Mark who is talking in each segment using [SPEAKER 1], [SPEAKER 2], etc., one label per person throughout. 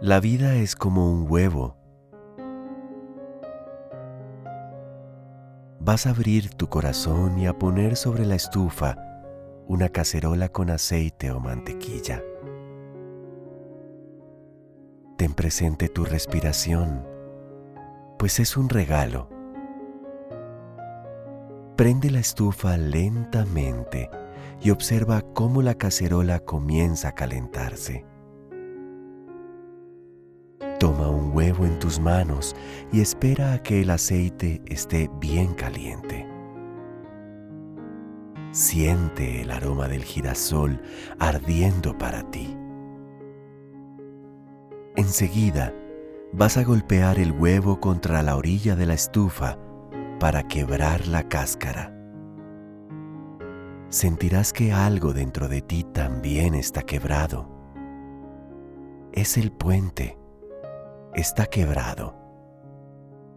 [SPEAKER 1] La vida es como un huevo. Vas a abrir tu corazón y a poner sobre la estufa una cacerola con aceite o mantequilla. Ten presente tu respiración, pues es un regalo. Prende la estufa lentamente y observa cómo la cacerola comienza a calentarse. Toma un huevo en tus manos y espera a que el aceite esté bien caliente. Siente el aroma del girasol ardiendo para ti. Enseguida vas a golpear el huevo contra la orilla de la estufa para quebrar la cáscara. Sentirás que algo dentro de ti también está quebrado. Es el puente está quebrado.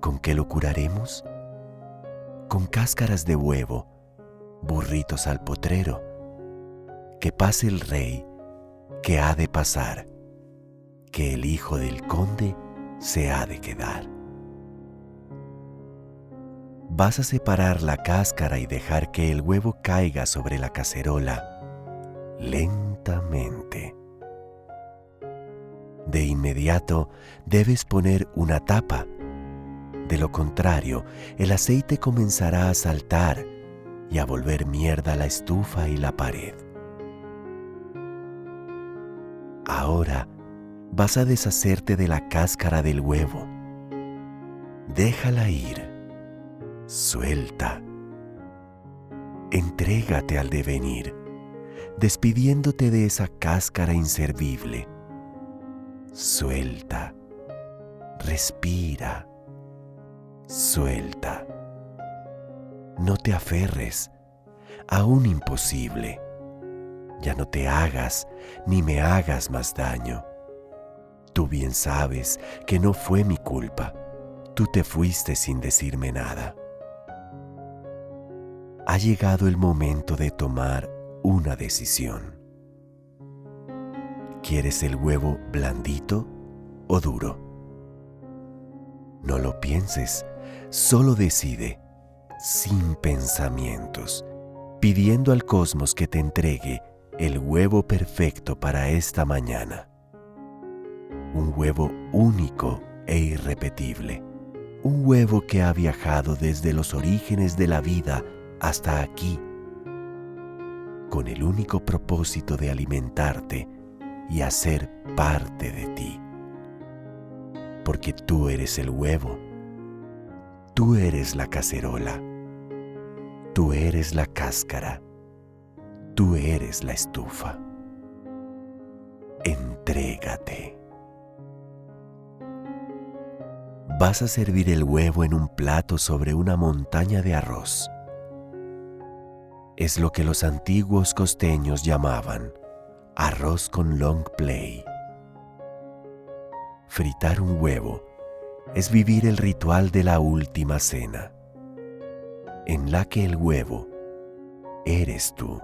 [SPEAKER 1] ¿Con qué lo curaremos? Con cáscaras de huevo, burritos al potrero. Que pase el rey, que ha de pasar, que el hijo del conde se ha de quedar. Vas a separar la cáscara y dejar que el huevo caiga sobre la cacerola lentamente. De inmediato debes poner una tapa. De lo contrario, el aceite comenzará a saltar y a volver mierda la estufa y la pared. Ahora vas a deshacerte de la cáscara del huevo. Déjala ir. Suelta. Entrégate al devenir, despidiéndote de esa cáscara inservible suelta, respira, suelta. No te aferres a un imposible. Ya no te hagas ni me hagas más daño. Tú bien sabes que no fue mi culpa. Tú te fuiste sin decirme nada. Ha llegado el momento de tomar una decisión. ¿Quieres el huevo blandito o duro? No lo pienses, solo decide, sin pensamientos, pidiendo al cosmos que te entregue el huevo perfecto para esta mañana. Un huevo único e irrepetible. Un huevo que ha viajado desde los orígenes de la vida hasta aquí, con el único propósito de alimentarte y hacer parte de ti. Porque tú eres el huevo, tú eres la cacerola, tú eres la cáscara, tú eres la estufa. Entrégate. Vas a servir el huevo en un plato sobre una montaña de arroz. Es lo que los antiguos costeños llamaban arroz con long play. Fritar un huevo es vivir el ritual de la última cena, en la que el huevo eres tú.